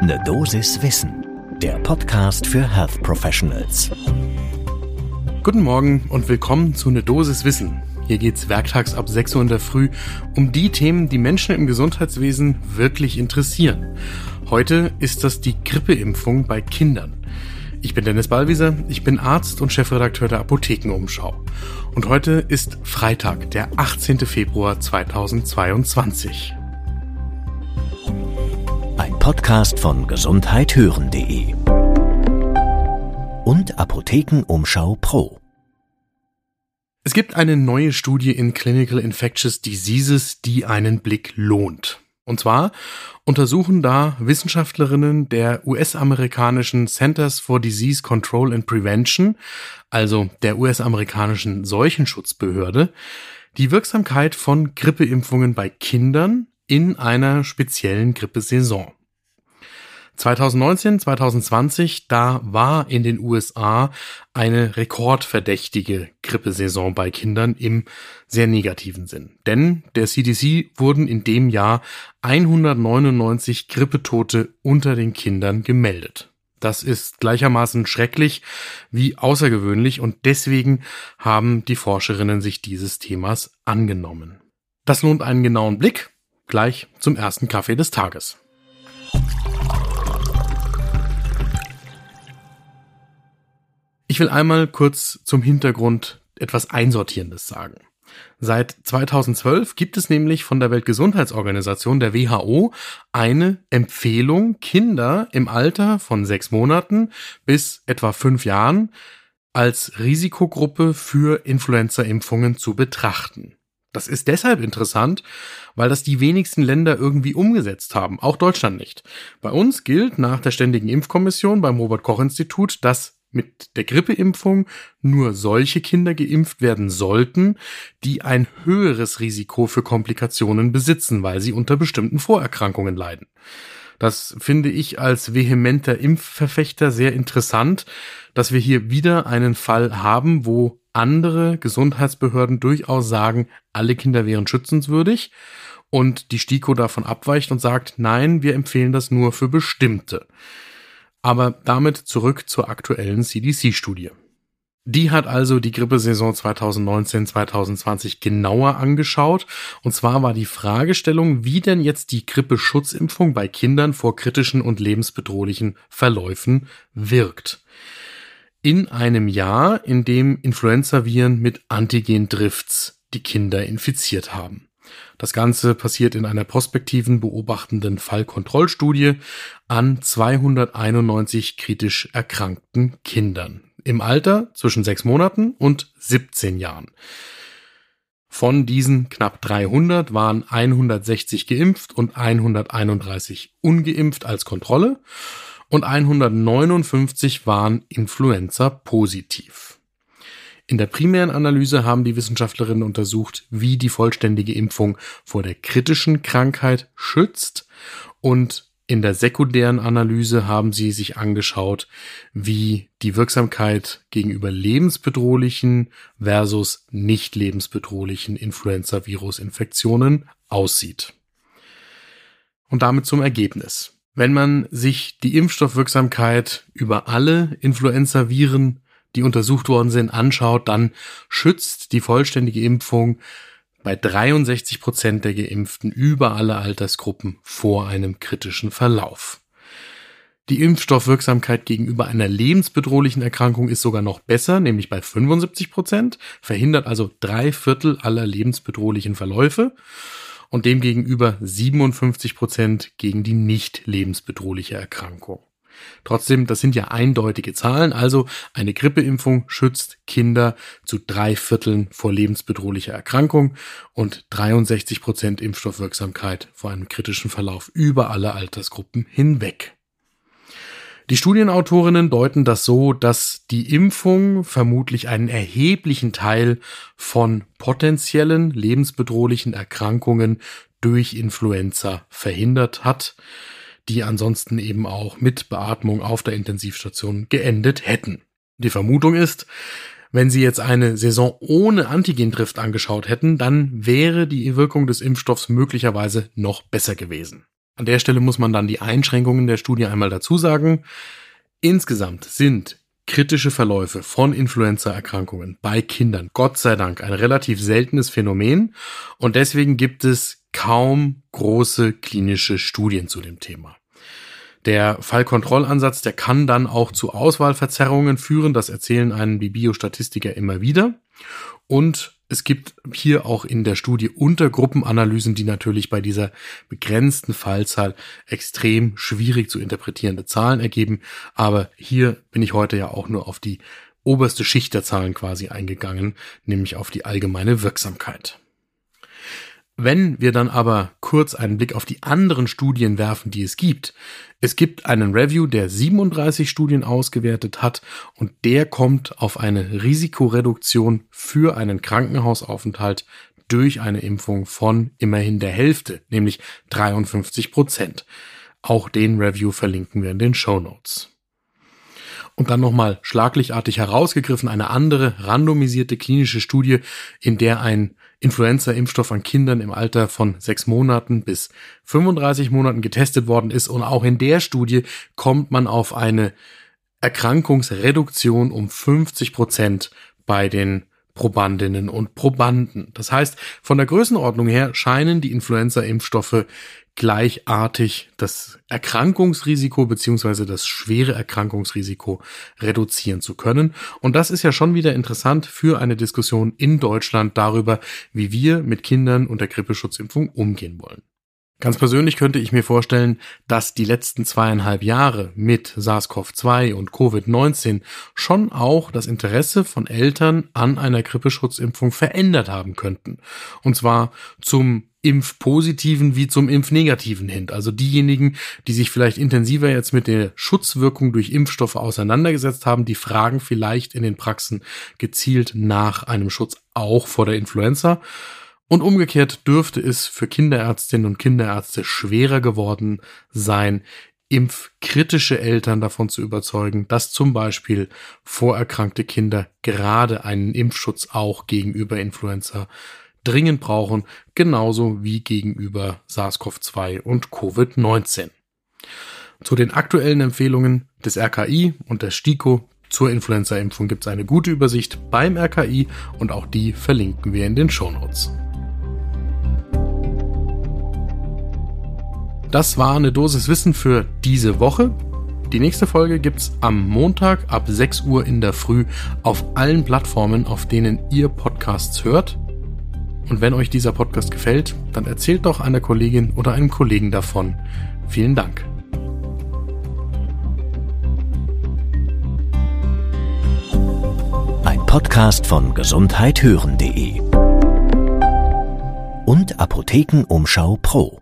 Ne Dosis Wissen, der Podcast für Health Professionals. Guten Morgen und willkommen zu Ne Dosis Wissen. Hier geht's werktags ab 6 Uhr in der Früh um die Themen, die Menschen im Gesundheitswesen wirklich interessieren. Heute ist das die Grippeimpfung bei Kindern. Ich bin Dennis Ballwieser, ich bin Arzt und Chefredakteur der Apothekenumschau. Und heute ist Freitag, der 18. Februar 2022. Podcast von gesundheithören.de und Apothekenumschau Pro. Es gibt eine neue Studie in Clinical Infectious Diseases, die einen Blick lohnt. Und zwar untersuchen da Wissenschaftlerinnen der US-amerikanischen Centers for Disease Control and Prevention, also der US-amerikanischen Seuchenschutzbehörde, die Wirksamkeit von Grippeimpfungen bei Kindern in einer speziellen Grippesaison. 2019, 2020, da war in den USA eine rekordverdächtige Grippesaison bei Kindern im sehr negativen Sinn. Denn der CDC wurden in dem Jahr 199 Grippetote unter den Kindern gemeldet. Das ist gleichermaßen schrecklich wie außergewöhnlich und deswegen haben die Forscherinnen sich dieses Themas angenommen. Das lohnt einen genauen Blick gleich zum ersten Kaffee des Tages. Ich will einmal kurz zum Hintergrund etwas Einsortierendes sagen. Seit 2012 gibt es nämlich von der Weltgesundheitsorganisation, der WHO, eine Empfehlung, Kinder im Alter von sechs Monaten bis etwa fünf Jahren als Risikogruppe für Influenza-Impfungen zu betrachten. Das ist deshalb interessant, weil das die wenigsten Länder irgendwie umgesetzt haben, auch Deutschland nicht. Bei uns gilt nach der Ständigen Impfkommission beim Robert Koch Institut, dass mit der Grippeimpfung nur solche Kinder geimpft werden sollten, die ein höheres Risiko für Komplikationen besitzen, weil sie unter bestimmten Vorerkrankungen leiden. Das finde ich als vehementer Impfverfechter sehr interessant, dass wir hier wieder einen Fall haben, wo andere Gesundheitsbehörden durchaus sagen, alle Kinder wären schützenswürdig und die STIKO davon abweicht und sagt, nein, wir empfehlen das nur für bestimmte. Aber damit zurück zur aktuellen CDC-Studie. Die hat also die Grippesaison 2019-2020 genauer angeschaut. Und zwar war die Fragestellung, wie denn jetzt die Grippeschutzimpfung bei Kindern vor kritischen und lebensbedrohlichen Verläufen wirkt. In einem Jahr, in dem Influenzaviren mit Antigen-Drifts die Kinder infiziert haben. Das Ganze passiert in einer prospektiven beobachtenden Fallkontrollstudie an 291 kritisch erkrankten Kindern im Alter zwischen sechs Monaten und 17 Jahren. Von diesen knapp 300 waren 160 geimpft und 131 ungeimpft als Kontrolle und 159 waren Influenza positiv. In der primären Analyse haben die Wissenschaftlerinnen untersucht, wie die vollständige Impfung vor der kritischen Krankheit schützt und in der sekundären Analyse haben sie sich angeschaut, wie die Wirksamkeit gegenüber lebensbedrohlichen versus nicht lebensbedrohlichen Influenza-Virus-Infektionen aussieht. Und damit zum Ergebnis. Wenn man sich die Impfstoffwirksamkeit über alle Influenza-Viren die untersucht worden sind, anschaut, dann schützt die vollständige Impfung bei 63 Prozent der Geimpften über alle Altersgruppen vor einem kritischen Verlauf. Die Impfstoffwirksamkeit gegenüber einer lebensbedrohlichen Erkrankung ist sogar noch besser, nämlich bei 75 Prozent, verhindert also drei Viertel aller lebensbedrohlichen Verläufe und demgegenüber 57 Prozent gegen die nicht lebensbedrohliche Erkrankung. Trotzdem, das sind ja eindeutige Zahlen. Also eine Grippeimpfung schützt Kinder zu drei Vierteln vor lebensbedrohlicher Erkrankung und 63 Prozent Impfstoffwirksamkeit vor einem kritischen Verlauf über alle Altersgruppen hinweg. Die Studienautorinnen deuten das so, dass die Impfung vermutlich einen erheblichen Teil von potenziellen lebensbedrohlichen Erkrankungen durch Influenza verhindert hat die ansonsten eben auch mit Beatmung auf der Intensivstation geendet hätten. Die Vermutung ist, wenn Sie jetzt eine Saison ohne Antigendrift angeschaut hätten, dann wäre die Wirkung des Impfstoffs möglicherweise noch besser gewesen. An der Stelle muss man dann die Einschränkungen der Studie einmal dazu sagen. Insgesamt sind kritische Verläufe von Influenza-Erkrankungen bei Kindern Gott sei Dank ein relativ seltenes Phänomen und deswegen gibt es kaum große klinische Studien zu dem Thema. Der Fallkontrollansatz, der kann dann auch zu Auswahlverzerrungen führen. Das erzählen einen die Biostatistiker immer wieder. Und es gibt hier auch in der Studie Untergruppenanalysen, die natürlich bei dieser begrenzten Fallzahl extrem schwierig zu interpretierende Zahlen ergeben. Aber hier bin ich heute ja auch nur auf die oberste Schicht der Zahlen quasi eingegangen, nämlich auf die allgemeine Wirksamkeit. Wenn wir dann aber kurz einen Blick auf die anderen Studien werfen, die es gibt. Es gibt einen Review, der 37 Studien ausgewertet hat und der kommt auf eine Risikoreduktion für einen Krankenhausaufenthalt durch eine Impfung von immerhin der Hälfte, nämlich 53 Prozent. Auch den Review verlinken wir in den Show Notes. Und dann nochmal schlaglichtartig herausgegriffen eine andere randomisierte klinische Studie, in der ein Influenza-Impfstoff an Kindern im Alter von sechs Monaten bis 35 Monaten getestet worden ist. Und auch in der Studie kommt man auf eine Erkrankungsreduktion um 50 Prozent bei den Probandinnen und Probanden. Das heißt, von der Größenordnung her scheinen die Influenza-Impfstoffe gleichartig das Erkrankungsrisiko beziehungsweise das schwere Erkrankungsrisiko reduzieren zu können. Und das ist ja schon wieder interessant für eine Diskussion in Deutschland darüber, wie wir mit Kindern unter Grippeschutzimpfung umgehen wollen. Ganz persönlich könnte ich mir vorstellen, dass die letzten zweieinhalb Jahre mit SARS-CoV-2 und Covid-19 schon auch das Interesse von Eltern an einer Grippeschutzimpfung verändert haben könnten. Und zwar zum Impfpositiven wie zum Impfnegativen hin. Also diejenigen, die sich vielleicht intensiver jetzt mit der Schutzwirkung durch Impfstoffe auseinandergesetzt haben, die fragen vielleicht in den Praxen gezielt nach einem Schutz auch vor der Influenza. Und umgekehrt dürfte es für Kinderärztinnen und Kinderärzte schwerer geworden sein, impfkritische Eltern davon zu überzeugen, dass zum Beispiel vorerkrankte Kinder gerade einen Impfschutz auch gegenüber Influenza dringend brauchen, genauso wie gegenüber SARS-CoV-2 und Covid-19. Zu den aktuellen Empfehlungen des RKI und der STIKO zur Influenza-Impfung gibt es eine gute Übersicht beim RKI und auch die verlinken wir in den Shownotes. Das war eine Dosis Wissen für diese Woche. Die nächste Folge gibt's am Montag ab 6 Uhr in der Früh auf allen Plattformen, auf denen ihr Podcasts hört. Und wenn euch dieser Podcast gefällt, dann erzählt doch einer Kollegin oder einem Kollegen davon. Vielen Dank. Ein Podcast von gesundheithören.de und Apothekenumschau Pro.